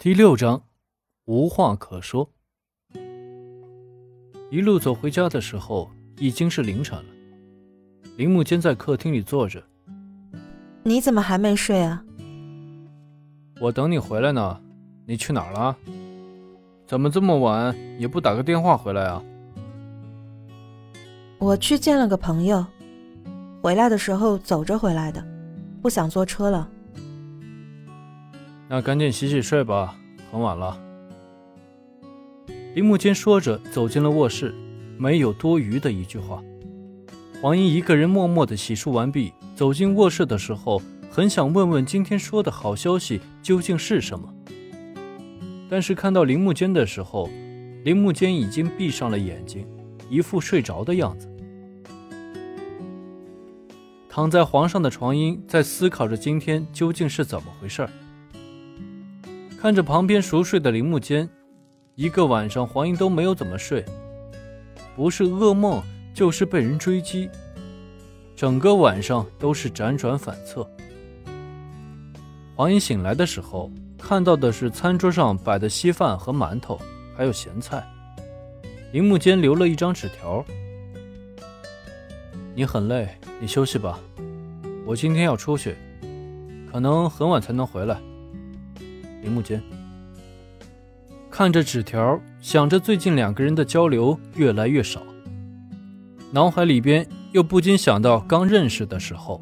第六章，无话可说。一路走回家的时候，已经是凌晨了。林木坚在客厅里坐着。你怎么还没睡啊？我等你回来呢。你去哪儿了？怎么这么晚也不打个电话回来啊？我去见了个朋友，回来的时候走着回来的，不想坐车了。那赶紧洗洗睡吧，很晚了。林木坚说着走进了卧室，没有多余的一句话。黄英一个人默默的洗漱完毕，走进卧室的时候，很想问问今天说的好消息究竟是什么。但是看到林木坚的时候，林木坚已经闭上了眼睛，一副睡着的样子。躺在床上的床英在思考着今天究竟是怎么回事儿。看着旁边熟睡的林木坚，一个晚上黄英都没有怎么睡，不是噩梦就是被人追击，整个晚上都是辗转反侧。黄英醒来的时候，看到的是餐桌上摆的稀饭和馒头，还有咸菜。林木坚留了一张纸条：“你很累，你休息吧。我今天要出去，可能很晚才能回来。”林木间看着纸条，想着最近两个人的交流越来越少，脑海里边又不禁想到刚认识的时候，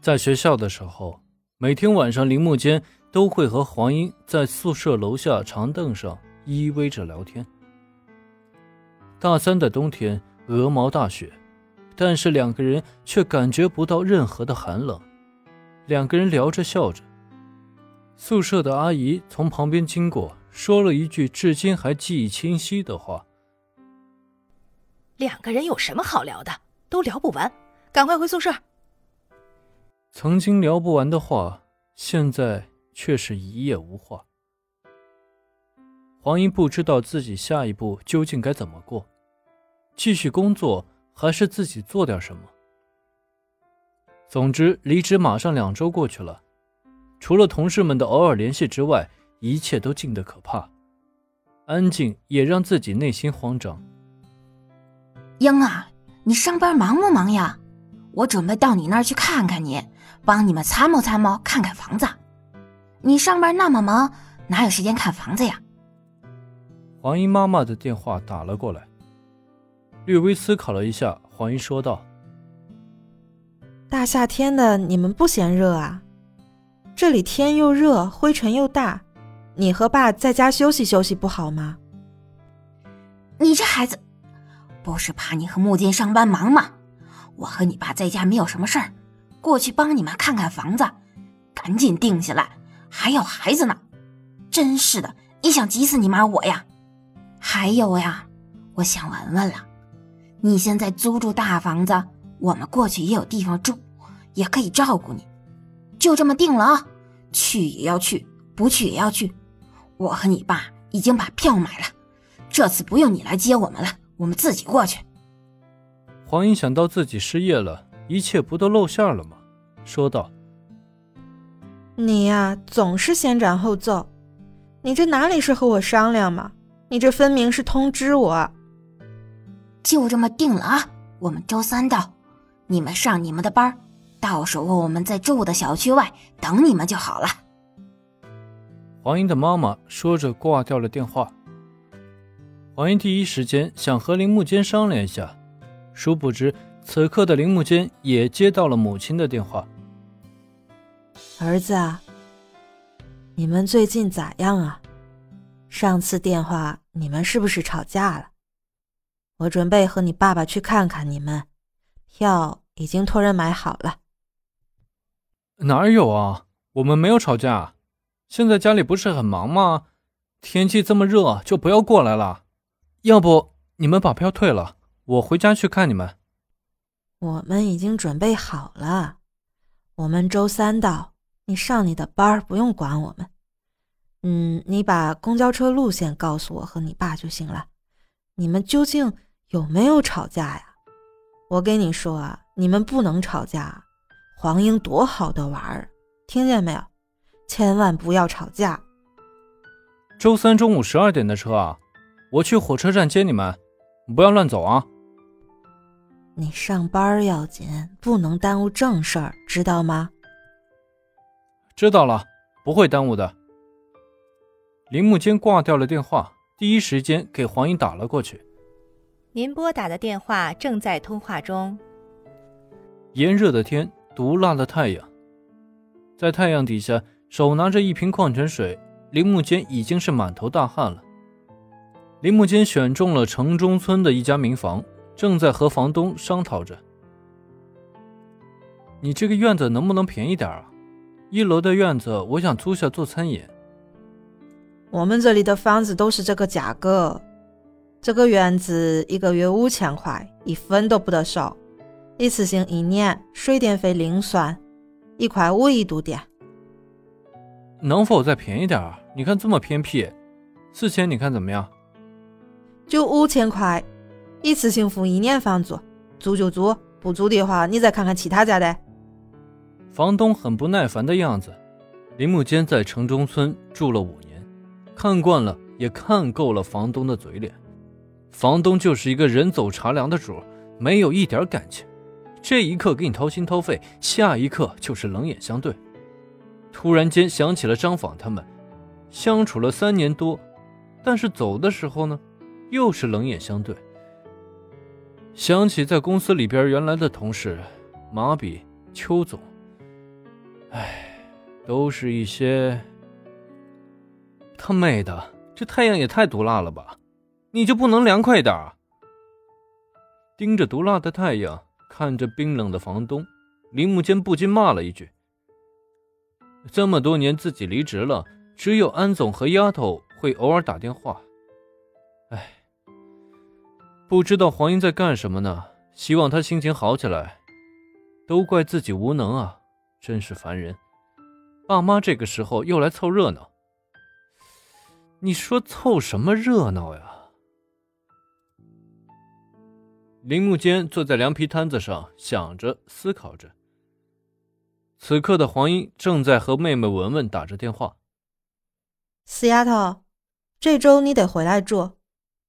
在学校的时候，每天晚上林木间都会和黄英在宿舍楼下长凳上依偎着聊天。大三的冬天，鹅毛大雪，但是两个人却感觉不到任何的寒冷，两个人聊着笑着。宿舍的阿姨从旁边经过，说了一句至今还记忆清晰的话：“两个人有什么好聊的？都聊不完，赶快回宿舍。”曾经聊不完的话，现在却是一夜无话。黄英不知道自己下一步究竟该怎么过，继续工作还是自己做点什么。总之，离职马上两周过去了。除了同事们的偶尔联系之外，一切都静得可怕，安静也让自己内心慌张。英啊，你上班忙不忙呀？我准备到你那儿去看看你，帮你们参谋参谋，看看房子。你上班那么忙，哪有时间看房子呀？黄英妈妈的电话打了过来，略微思考了一下，黄英说道：“大夏天的，你们不嫌热啊？”这里天又热，灰尘又大，你和爸在家休息休息不好吗？你这孩子，不是怕你和木金上班忙吗？我和你爸在家没有什么事儿，过去帮你们看看房子，赶紧定下来，还有孩子呢。真是的，你想急死你妈我呀？还有呀，我想文文了，你现在租住大房子，我们过去也有地方住，也可以照顾你。就这么定了啊！去也要去，不去也要去。我和你爸已经把票买了，这次不用你来接我们了，我们自己过去。黄英想到自己失业了，一切不都露馅了吗？说道：“你呀，总是先斩后奏，你这哪里是和我商量嘛？你这分明是通知我。就这么定了啊！我们周三到，你们上你们的班。”到时候我们在住的小区外等你们就好了。黄英的妈妈说着挂掉了电话。黄英第一时间想和林木间商量一下，殊不知此刻的林木间也接到了母亲的电话。儿子啊，你们最近咋样啊？上次电话你们是不是吵架了？我准备和你爸爸去看看你们，票已经托人买好了。哪有啊？我们没有吵架。现在家里不是很忙吗？天气这么热，就不要过来了。要不你们把票退了，我回家去看你们。我们已经准备好了，我们周三到。你上你的班，不用管我们。嗯，你把公交车路线告诉我和你爸就行了。你们究竟有没有吵架呀？我跟你说啊，你们不能吵架。黄英多好的娃儿，听见没有？千万不要吵架。周三中午十二点的车啊，我去火车站接你们，不要乱走啊。你上班要紧，不能耽误正事儿，知道吗？知道了，不会耽误的。林木间挂掉了电话，第一时间给黄英打了过去。您拨打的电话正在通话中。炎热的天，毒辣的太阳，在太阳底下，手拿着一瓶矿泉水，林木间已经是满头大汗了。林木间选中了城中村的一家民房，正在和房东商讨着：“你这个院子能不能便宜点啊？一楼的院子我想租下做餐饮。”我们这里的房子都是这个价格。这个院子一个月五千块，一分都不得少，一次性一年，水电费另算，一块五一度电。能否再便宜点啊？你看这么偏僻，四千你看怎么样？就五千块，一次性付一年房租，租就租，不租的话你再看看其他家的。房东很不耐烦的样子。林木间在城中村住了五年，看惯了，也看够了房东的嘴脸。房东就是一个人走茶凉的主，没有一点感情。这一刻给你掏心掏肺，下一刻就是冷眼相对。突然间想起了张访他们，相处了三年多，但是走的时候呢，又是冷眼相对。想起在公司里边原来的同事马比、邱总，唉，都是一些……他妹的，这太阳也太毒辣了吧！你就不能凉快一点儿？盯着毒辣的太阳，看着冰冷的房东，林木间不禁骂了一句：“这么多年自己离职了，只有安总和丫头会偶尔打电话。哎，不知道黄英在干什么呢？希望她心情好起来。都怪自己无能啊，真是烦人！爸妈这个时候又来凑热闹，你说凑什么热闹呀？”林木间坐在凉皮摊子上，想着、思考着。此刻的黄英正在和妹妹文文打着电话。死丫头，这周你得回来住，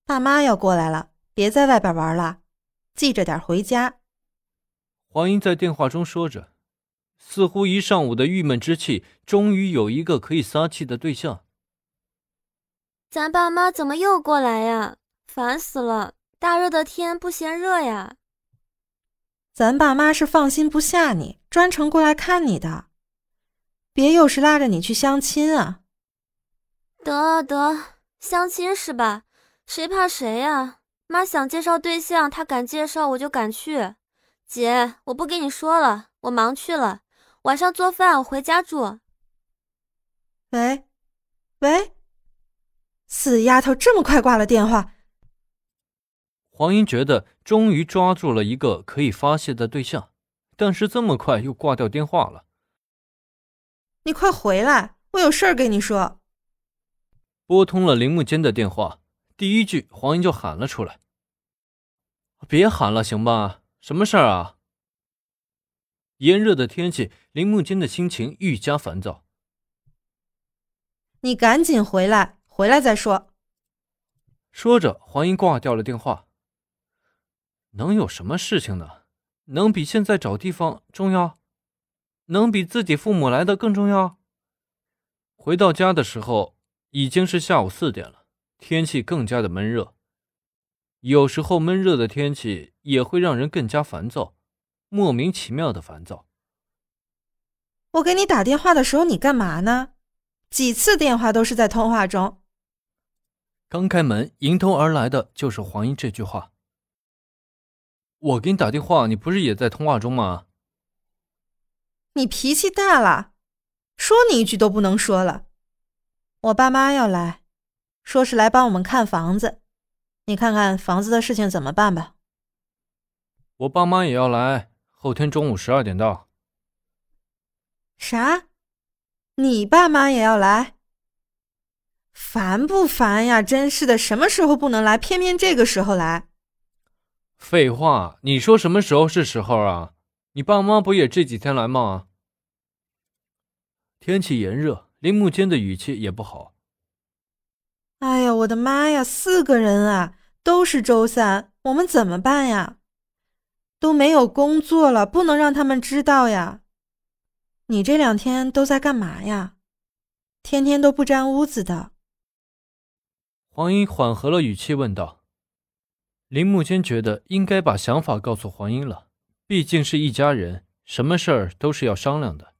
爸妈要过来了，别在外边玩了，记着点回家。黄英在电话中说着，似乎一上午的郁闷之气，终于有一个可以撒气的对象。咱爸妈怎么又过来呀？烦死了！大热的天不嫌热呀！咱爸妈是放心不下你，专程过来看你的，别又是拉着你去相亲啊！得得，相亲是吧？谁怕谁呀？妈想介绍对象，她敢介绍我就敢去。姐，我不跟你说了，我忙去了，晚上做饭我回家住。喂，喂，死丫头，这么快挂了电话！黄英觉得终于抓住了一个可以发泄的对象，但是这么快又挂掉电话了。你快回来，我有事儿跟你说。拨通了铃木间的电话，第一句黄英就喊了出来：“别喊了，行吧？什么事儿啊？”炎热的天气，铃木间的心情愈加烦躁。你赶紧回来，回来再说。说着，黄英挂掉了电话。能有什么事情呢？能比现在找地方重要？能比自己父母来的更重要？回到家的时候已经是下午四点了，天气更加的闷热。有时候闷热的天气也会让人更加烦躁，莫名其妙的烦躁。我给你打电话的时候，你干嘛呢？几次电话都是在通话中。刚开门，迎头而来的就是黄英这句话。我给你打电话，你不是也在通话中吗？你脾气大了，说你一句都不能说了。我爸妈要来，说是来帮我们看房子，你看看房子的事情怎么办吧。我爸妈也要来，后天中午十二点到。啥？你爸妈也要来？烦不烦呀？真是的，什么时候不能来，偏偏这个时候来。废话，你说什么时候是时候啊？你爸妈不也这几天来吗？天气炎热，林木坚的语气也不好。哎呀，我的妈呀！四个人啊，都是周三，我们怎么办呀？都没有工作了，不能让他们知道呀。你这两天都在干嘛呀？天天都不沾屋子的。黄英缓和了语气问道。林木坚觉得应该把想法告诉黄英了，毕竟是一家人，什么事儿都是要商量的。